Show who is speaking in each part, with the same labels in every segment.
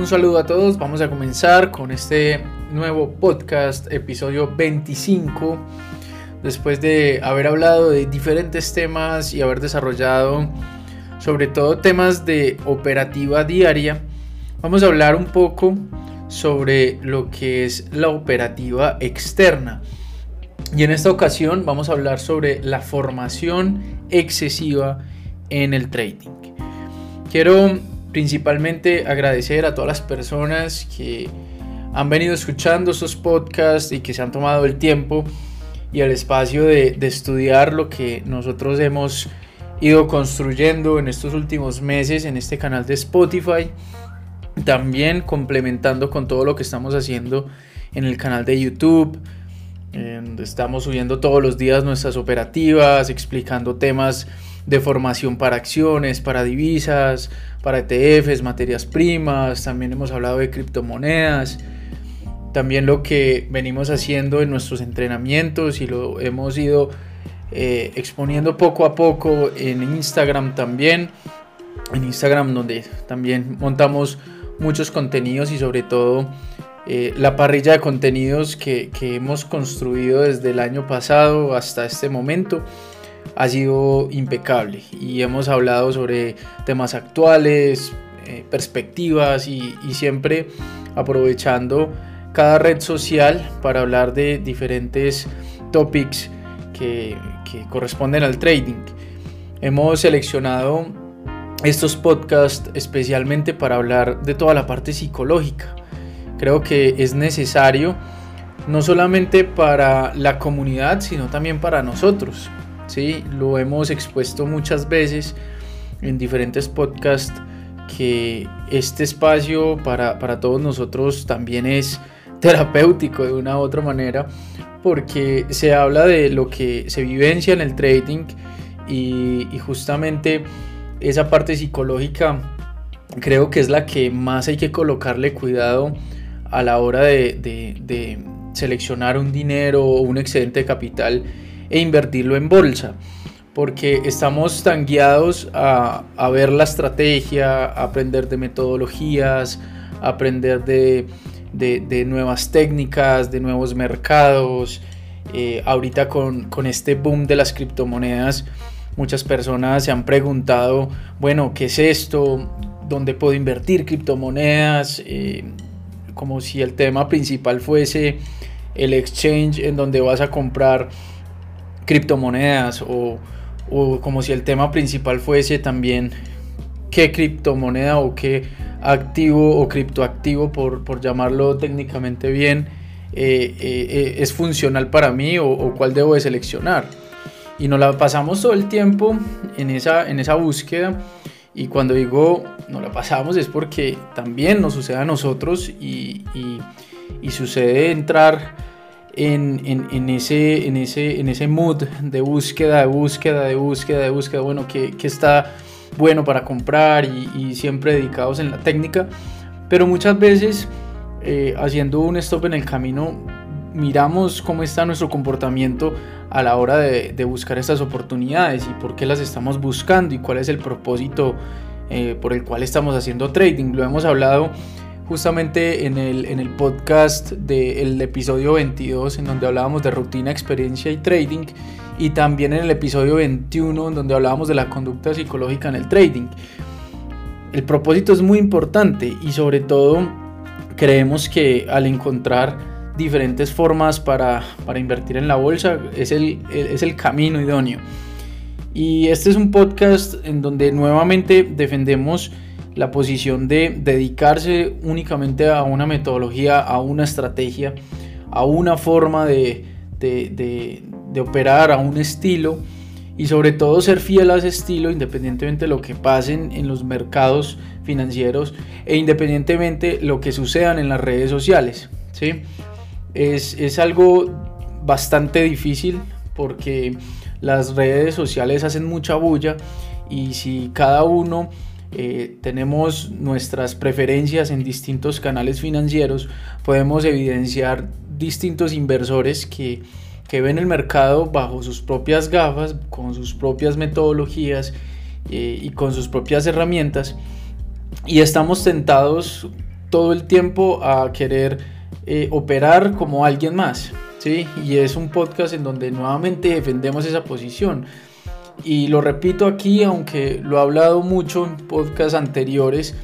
Speaker 1: Un saludo a todos, vamos a comenzar con este nuevo podcast, episodio 25. Después de haber hablado de diferentes temas y haber desarrollado sobre todo temas de operativa diaria, vamos a hablar un poco sobre lo que es la operativa externa. Y en esta ocasión vamos a hablar sobre la formación excesiva en el trading. Quiero principalmente agradecer a todas las personas que han venido escuchando estos podcasts y que se han tomado el tiempo y el espacio de, estudiar lo que nosotros hemos ido construyendo en estos últimos meses en este canal de Spotify. También complementando con todo lo que estamos haciendo en el canal de YouTube. donde estamos subiendo todos los días nuestras operativas, explicando temas de formación para acciones, para divisas, para ETFs, materias primas, también hemos hablado de criptomonedas, también lo que venimos haciendo en nuestros entrenamientos y lo hemos ido eh, exponiendo poco a poco en Instagram también, en Instagram donde también montamos muchos contenidos y sobre todo eh, la parrilla de contenidos que, que hemos construido desde el año pasado hasta este momento ha sido impecable y hemos hablado sobre temas actuales, eh, perspectivas y, siempre aprovechando cada red social para hablar de diferentes topics que, que corresponden al trading. Hemos seleccionado estos podcasts especialmente para hablar de toda la parte psicológica. Creo que es necesario no solamente para la comunidad, sino también para nosotros, ¿sí? Lo hemos expuesto muchas veces en diferentes podcasts que este espacio para, todos nosotros también es terapéutico de una u otra manera porque se habla de lo que se vivencia en el trading y, justamente esa parte psicológica creo que es la que más hay que colocarle cuidado a la hora de, de seleccionar un dinero o un excedente de capital e invertirlo en bolsa. Porque estamos tan guiados a, ver la estrategia, a aprender de metodologías, aprender de, nuevas técnicas, de nuevos mercados. Eh, ahorita con, este boom de las criptomonedas, muchas personas se han preguntado, bueno, ¿qué es esto? ¿Dónde puedo invertir criptomonedas? Eh, como si el tema principal fuese el exchange en donde vas a comprar criptomonedas o, como si el tema principal fuese también qué criptomoneda o qué activo o criptoactivo, por, por llamarlo técnicamente bien, eh, eh, eh, es funcional para mí o, cuál debo de seleccionar. Y nos la pasamos todo el tiempo en esa, en esa búsqueda. Y cuando digo nos la pasamos es porque también nos sucede a nosotros y, y sucede entrar en, ese, en, ese, en ese mood de búsqueda, de búsqueda, de búsqueda, de búsqueda, bueno, que, está bueno para comprar y, siempre dedicados en la técnica, pero muchas veces eh, haciendo un stop en el camino miramos cómo está nuestro comportamiento a la hora de, buscar estas oportunidades y por qué las estamos buscando y cuál es el propósito eh, por el cual estamos haciendo trading. Lo hemos hablado justamente en el, en el podcast del episodio 22 en donde hablábamos de rutina, experiencia y trading y también en el episodio 21 en donde hablábamos de la conducta psicológica en el trading. El propósito es muy importante y sobre todo creemos que al encontrar diferentes formas para, para invertir en la bolsa es el, es el camino idóneo. Y este es un podcast en donde nuevamente defendemos la posición de dedicarse únicamente a una metodología, a una estrategia, a una forma de, operar, a un estilo y sobre todo ser fiel a ese estilo independientemente de lo que pasen en los mercados financieros e independientemente lo que sucedan en las redes sociales. ¿sí? Es, es algo bastante difícil porque las redes sociales hacen mucha bulla y si cada uno eh, tenemos nuestras preferencias en distintos canales financieros, podemos evidenciar distintos inversores que, ven el mercado bajo sus propias gafas, con sus propias metodologías eh, y con sus propias herramientas. Y estamos tentados todo el tiempo a querer eh, operar como alguien más, ¿sí? Y es un podcast en donde nuevamente defendemos esa posición. Y lo repito aquí, aunque lo he hablado mucho en podcasts anteriores,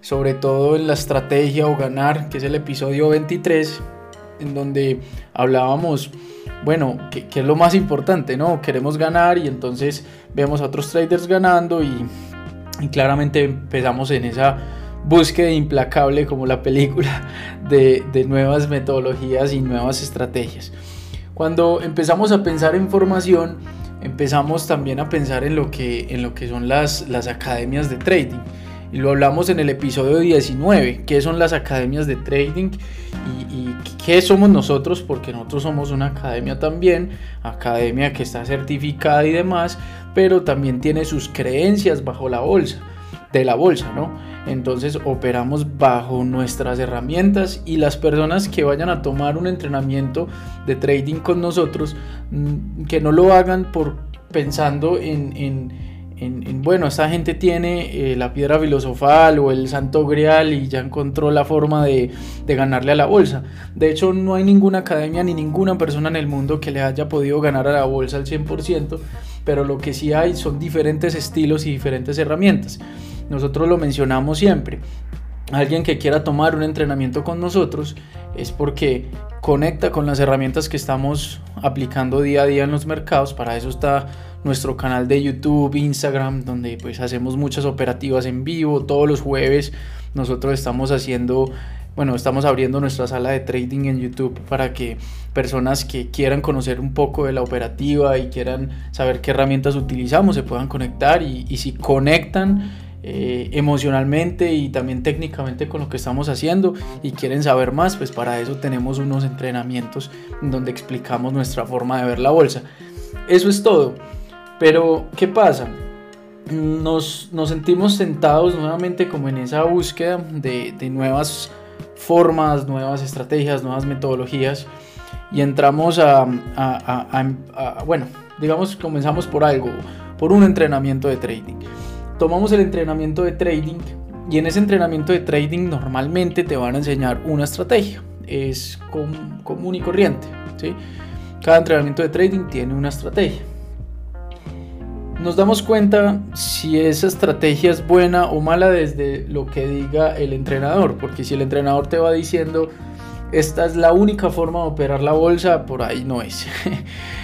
Speaker 1: sobre todo en la estrategia o ganar, que es el episodio 23, en donde hablábamos, bueno, que, es lo más importante, ¿no? Queremos ganar y entonces vemos a otros traders ganando y, claramente empezamos en esa búsqueda implacable como la película de, de, nuevas metodologías y nuevas estrategias. Cuando empezamos a pensar en formación, empezamos también a pensar en lo que, en lo que son las, las academias de trading. Y lo hablamos en el episodio 19, qué son las academias de trading y, y, qué somos nosotros, porque nosotros somos una academia también, academia que está certificada y demás, pero también tiene sus creencias bajo la bolsa, de la bolsa, ¿no? Entonces operamos bajo nuestras herramientas y las personas que vayan a tomar un entrenamiento de trading con nosotros, mm, que no lo hagan por pensando en, en, bueno, esta gente tiene eh, la piedra filosofal o el santo grial y ya encontró la forma de, de, ganarle a la bolsa. De hecho, no hay ninguna academia ni ninguna persona en el mundo que le haya podido ganar a la bolsa al 100%, pero lo que sí hay son diferentes estilos y diferentes herramientas. Nosotros lo mencionamos siempre. Alguien que quiera tomar un entrenamiento con nosotros es porque conecta con las herramientas que estamos aplicando día a día en los mercados. Para eso está nuestro canal de YouTube, Instagram, donde pues hacemos muchas operativas en vivo. Todos los jueves nosotros estamos haciendo, bueno, estamos abriendo nuestra sala de trading en YouTube para que personas que quieran conocer un poco de la operativa y quieran saber qué herramientas utilizamos se puedan conectar y, y si conectan eh, emocionalmente y también técnicamente con lo que estamos haciendo y quieren saber más, pues para eso tenemos unos entrenamientos donde explicamos nuestra forma de ver la bolsa. Eso es todo. Pero, ¿qué pasa? Nos, nos sentimos sentados nuevamente como en esa búsqueda de, nuevas formas, nuevas estrategias, nuevas metodologías y entramos a, a, bueno, digamos, comenzamos por algo, por un entrenamiento de trading tomamos el entrenamiento de trading y en ese entrenamiento de trading normalmente te van a enseñar una estrategia. Es común y corriente. ¿sí? Cada entrenamiento de trading tiene una estrategia. Nos damos cuenta si esa estrategia es buena o mala desde lo que diga el entrenador, porque si el entrenador te va diciendo esta es la única forma de operar la bolsa, por ahí no es.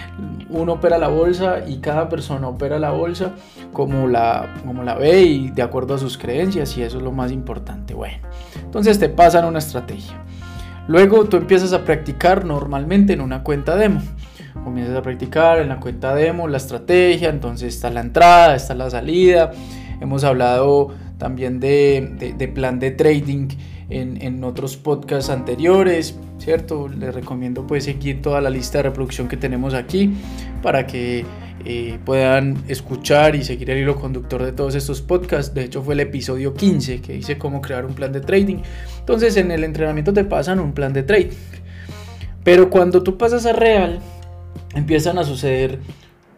Speaker 1: uno opera la bolsa y cada persona opera la bolsa como la, como la ve y de acuerdo a sus creencias y eso es lo más importante. Bueno, entonces te pasan una estrategia. Luego tú empiezas a practicar normalmente en una cuenta demo. Comienzas a practicar en la cuenta demo la estrategia, entonces está la entrada, está la salida. Hemos hablado también de, de plan de trading en, otros podcasts anteriores, ¿cierto? Les recomiendo pues seguir toda la lista de reproducción que tenemos aquí para que eh, puedan escuchar y seguir el hilo conductor de todos estos podcasts. De hecho fue el episodio 15 que dice cómo crear un plan de trading. Entonces en el entrenamiento te pasan un plan de trading. Pero cuando tú pasas a real, empiezan a suceder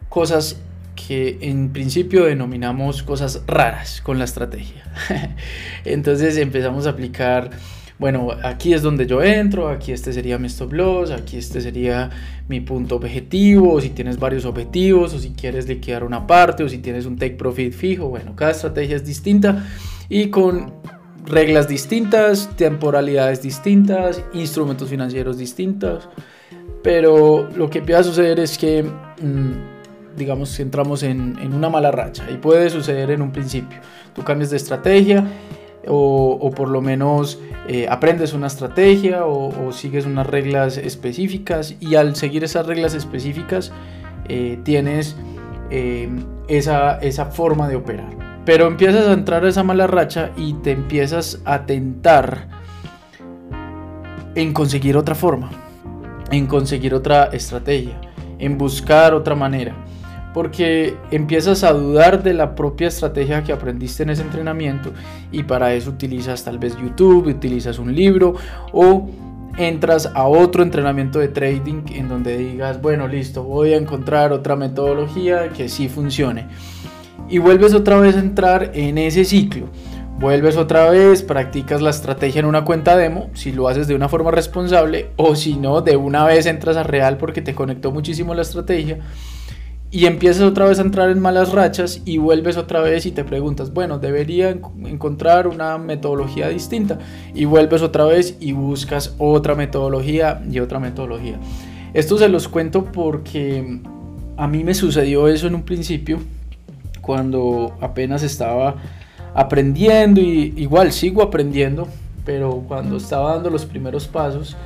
Speaker 1: cosas que en principio denominamos cosas raras con la estrategia. Entonces empezamos a aplicar, bueno, aquí es donde yo entro, aquí este sería mi stop loss, aquí este sería mi punto objetivo, o si tienes varios objetivos, o si quieres liquidar una parte, o si tienes un take profit fijo, bueno, cada estrategia es distinta y con reglas distintas, temporalidades distintas, instrumentos financieros distintos, pero lo que empieza a suceder es que... Mm, digamos, que entramos en, una mala racha y puede suceder en un principio. Tú cambias de estrategia o, por lo menos eh, aprendes una estrategia o, sigues unas reglas específicas y al seguir esas reglas específicas eh, tienes eh, esa, esa forma de operar. Pero empiezas a entrar a esa mala racha y te empiezas a tentar en conseguir otra forma, en conseguir otra estrategia, en buscar otra manera porque empiezas a dudar de la propia estrategia que aprendiste en ese entrenamiento y para eso utilizas tal vez YouTube, utilizas un libro o entras a otro entrenamiento de trading en donde digas, bueno, listo, voy a encontrar otra metodología que sí funcione. Y vuelves otra vez a entrar en ese ciclo. Vuelves otra vez, practicas la estrategia en una cuenta demo, si lo haces de una forma responsable o si no, de una vez entras a real porque te conectó muchísimo la estrategia y empiezas otra vez a entrar en malas rachas y vuelves otra vez y te preguntas, bueno, debería encontrar una metodología distinta y vuelves otra vez y buscas otra metodología y otra metodología. Esto se los cuento porque a mí me sucedió eso en un principio cuando apenas estaba aprendiendo y igual sigo aprendiendo, pero cuando estaba dando los primeros pasos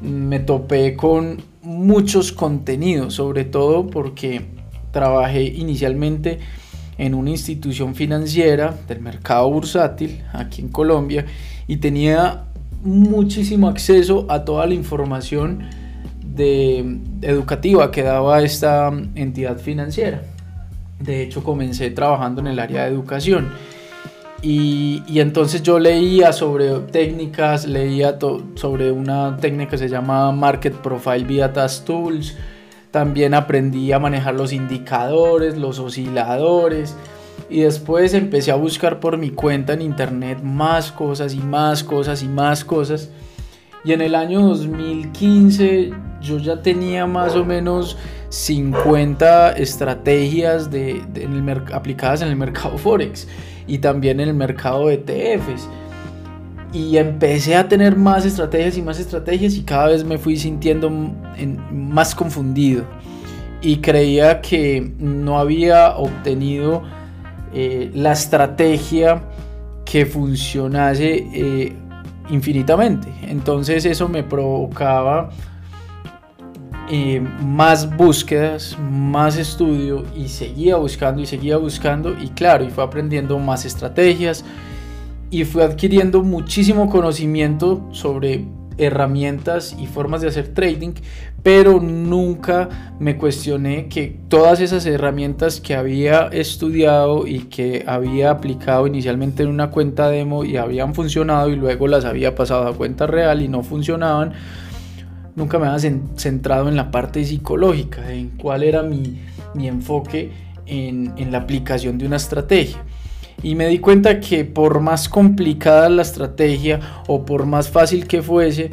Speaker 1: me topé con muchos contenidos, sobre todo porque trabajé inicialmente en una institución financiera del mercado bursátil aquí en Colombia y tenía muchísimo acceso a toda la información educativa que daba esta entidad financiera. De hecho, comencé trabajando en el área de educación y, entonces yo leía sobre técnicas, leía sobre una técnica que se llama Market Profile via Task Tools. También aprendí a manejar los indicadores, los osciladores. Y después empecé a buscar por mi cuenta en internet más cosas y más cosas y más cosas. Y en el año 2015 yo ya tenía más o menos 50 estrategias de, aplicadas en el mercado Forex y también en el mercado de ETFs. Y empecé a tener más estrategias y más estrategias y cada vez me fui sintiendo más confundido. Y creía que no había obtenido eh, la estrategia que funcionase eh, infinitamente. Entonces eso me provocaba más búsquedas, más estudio y seguía buscando y seguía buscando y claro, y fue aprendiendo más estrategias y fue adquiriendo muchísimo conocimiento sobre herramientas y formas de hacer trading, pero nunca me cuestioné que todas esas herramientas que había estudiado y que había aplicado inicialmente en una cuenta demo y habían funcionado y luego las había pasado a cuenta real y no funcionaban, nunca me había centrado en la parte psicológica, en cuál era mi, enfoque en, la aplicación de una estrategia. Y me di cuenta que por más complicada la estrategia o por más fácil que fuese,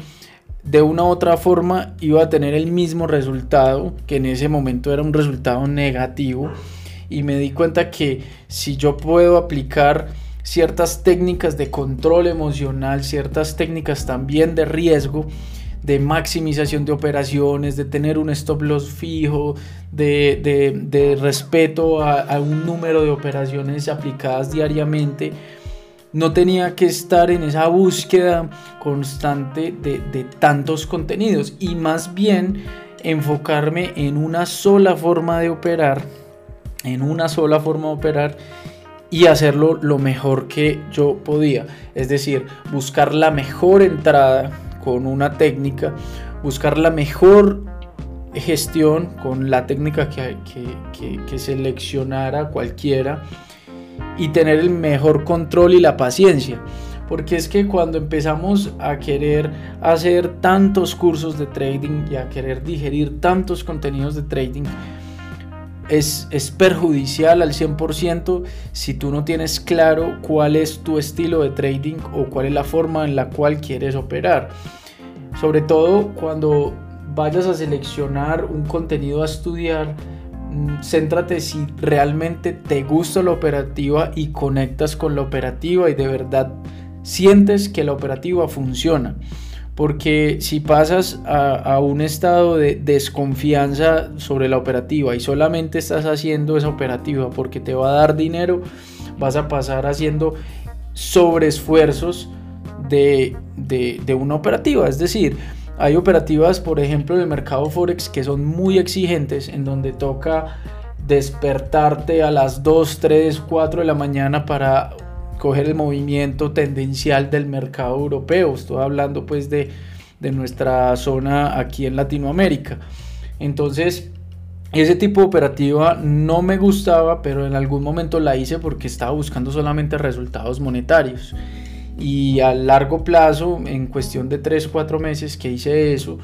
Speaker 1: de una u otra forma iba a tener el mismo resultado, que en ese momento era un resultado negativo. Y me di cuenta que si yo puedo aplicar ciertas técnicas de control emocional, ciertas técnicas también de riesgo, de maximización de operaciones, de tener un stop loss fijo, de, respeto a, un número de operaciones aplicadas diariamente. No tenía que estar en esa búsqueda constante de, de tantos contenidos y más bien enfocarme en una sola forma de operar, en una sola forma de operar y hacerlo lo mejor que yo podía. Es decir, buscar la mejor entrada con una técnica, buscar la mejor gestión con la técnica que, que, seleccionara cualquiera y tener el mejor control y la paciencia. Porque es que cuando empezamos a querer hacer tantos cursos de trading y a querer digerir tantos contenidos de trading, es, es, perjudicial al 100% si tú no tienes claro cuál es tu estilo de trading o cuál es la forma en la cual quieres operar. Sobre todo cuando vayas a seleccionar un contenido a estudiar, mm, céntrate si realmente te gusta la operativa y conectas con la operativa y de verdad sientes que la operativa funciona. Porque si pasas a, un estado de desconfianza sobre la operativa y solamente estás haciendo esa operativa porque te va a dar dinero, vas a pasar haciendo sobreesfuerzos de, de, una operativa. Es decir, hay operativas, por ejemplo, en el mercado Forex que son muy exigentes, en donde toca despertarte a las 2, 3, 4 de la mañana para coger el movimiento tendencial del mercado europeo. Estoy hablando pues de, nuestra zona aquí en Latinoamérica. Entonces, ese tipo de operativa no me gustaba, pero en algún momento la hice porque estaba buscando solamente resultados monetarios. Y a largo plazo, en cuestión de 3, 4 meses que hice eso,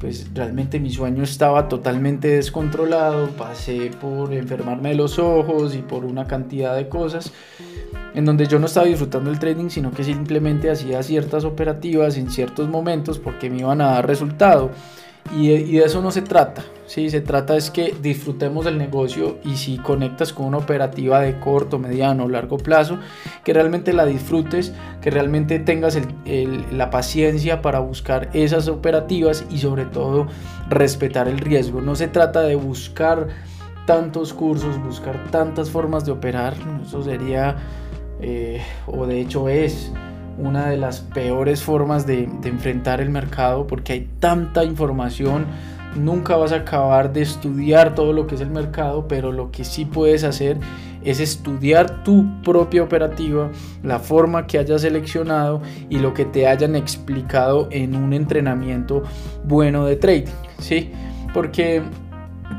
Speaker 1: pues realmente mi sueño estaba totalmente descontrolado, pasé por enfermarme de los ojos y por una cantidad de cosas en donde yo no estaba disfrutando el trading, sino que simplemente hacía ciertas operativas en ciertos momentos porque me iban a dar resultado. Y de, eso no se trata, ¿sí? se trata es que disfrutemos el negocio y si conectas con una operativa de corto, mediano o largo plazo, que realmente la disfrutes, que realmente tengas la paciencia para buscar esas operativas y sobre todo respetar el riesgo. No se trata de buscar tantos cursos, buscar tantas formas de operar, eso sería, eh, o de hecho es, una de las peores formas de, enfrentar el mercado porque hay tanta información. Nunca vas a acabar de estudiar todo lo que es el mercado, pero lo que sí puedes hacer es estudiar tu propia operativa, la forma que hayas seleccionado y lo que te hayan explicado en un entrenamiento bueno de trading, ¿sí? Porque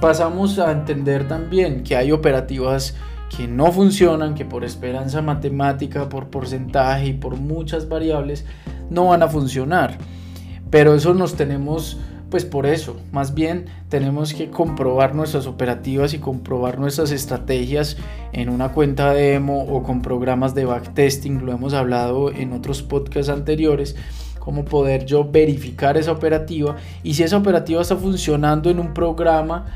Speaker 1: pasamos a entender también que hay operativas que no funcionan, que por esperanza matemática, por porcentaje y por muchas variables no van a funcionar. Pero eso nos tenemos, pues por eso, más bien tenemos que comprobar nuestras operativas y comprobar nuestras estrategias en una cuenta demo o con programas de backtesting, lo hemos hablado en otros podcasts anteriores cómo poder yo verificar esa operativa. Y si esa operativa está funcionando en un programa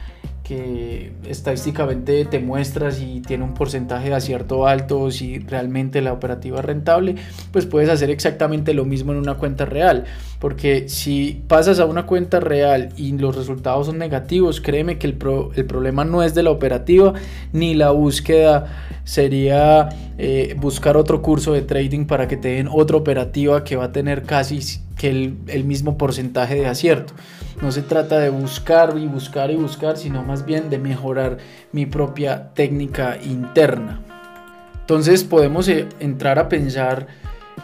Speaker 1: que estadísticamente te muestra si tiene un porcentaje de acierto alto si realmente la operativa es rentable, pues puedes hacer exactamente lo mismo en una cuenta real. Porque si pasas a una cuenta real y los resultados son negativos, créeme que el, el problema no es de la operativa ni la búsqueda sería eh, buscar otro curso de trading para que te den otra operativa que va a tener casi el mismo porcentaje de acierto. No se trata de buscar y buscar y buscar, sino más bien de mejorar mi propia técnica interna. Entonces podemos eh, entrar a pensar,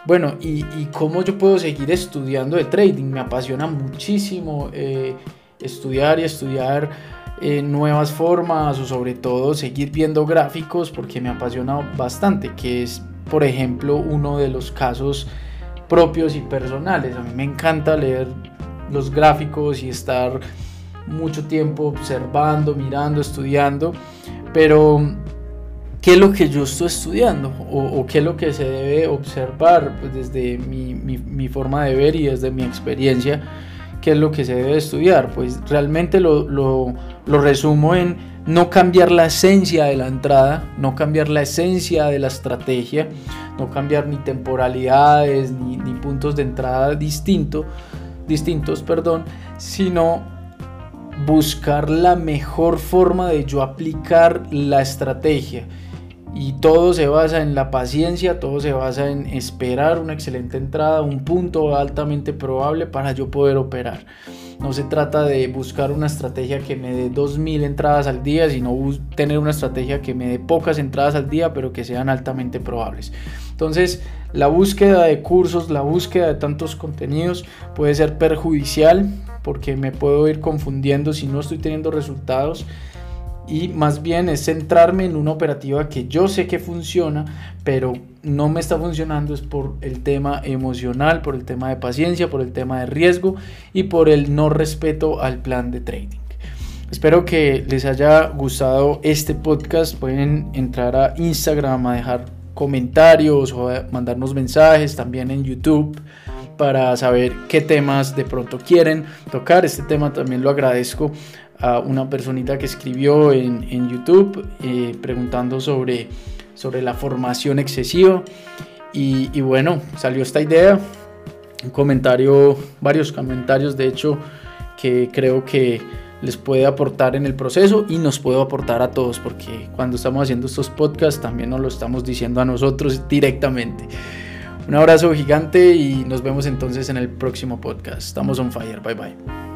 Speaker 1: bueno, ¿y, cómo yo puedo seguir estudiando de trading? Me apasiona muchísimo eh, estudiar y estudiar eh, nuevas formas o sobre todo seguir viendo gráficos porque me apasiona bastante, que es por ejemplo uno de los casos propios y personales. A mí me encanta leer los gráficos y estar mucho tiempo observando, mirando, estudiando, pero ¿qué es lo que yo estoy estudiando? ¿O, qué es lo que se debe observar pues, desde mi, mi, forma de ver y desde mi experiencia? ¿Qué es lo que se debe estudiar? Pues realmente lo, lo, lo resumo en no cambiar la esencia de la entrada, no cambiar la esencia de la estrategia, no cambiar ni temporalidades ni, puntos de entrada distintos, distintos, perdón, sino buscar la mejor forma de yo aplicar la estrategia. Y todo se basa en la paciencia, todo se basa en esperar una excelente entrada, un punto altamente probable para yo poder operar. No se trata de buscar una estrategia que me dé 2.000 entradas al día, sino tener una estrategia que me dé pocas entradas al día, pero que sean altamente probables. Entonces, la búsqueda de cursos, la búsqueda de tantos contenidos puede ser perjudicial porque me puedo ir confundiendo si no estoy teniendo resultados y más bien es centrarme en una operativa que yo sé que funciona, pero no me está funcionando es por el tema emocional, por el tema de paciencia, por el tema de riesgo y por el no respeto al plan de trading. Espero que les haya gustado este podcast. Pueden entrar a Instagram a dejar comentarios o mandarnos mensajes también en YouTube para saber qué temas de pronto quieren tocar. Este tema también lo agradezco a una personita que escribió en, YouTube eh, preguntando sobre, sobre la formación excesiva. Y, y, bueno, salió esta idea, un comentario, varios comentarios de hecho que creo que les puede aportar en el proceso y nos puede aportar a todos porque cuando estamos haciendo estos podcasts también nos lo estamos diciendo a nosotros directamente. Un abrazo gigante y nos vemos entonces en el próximo podcast. Estamos on fire. Bye bye.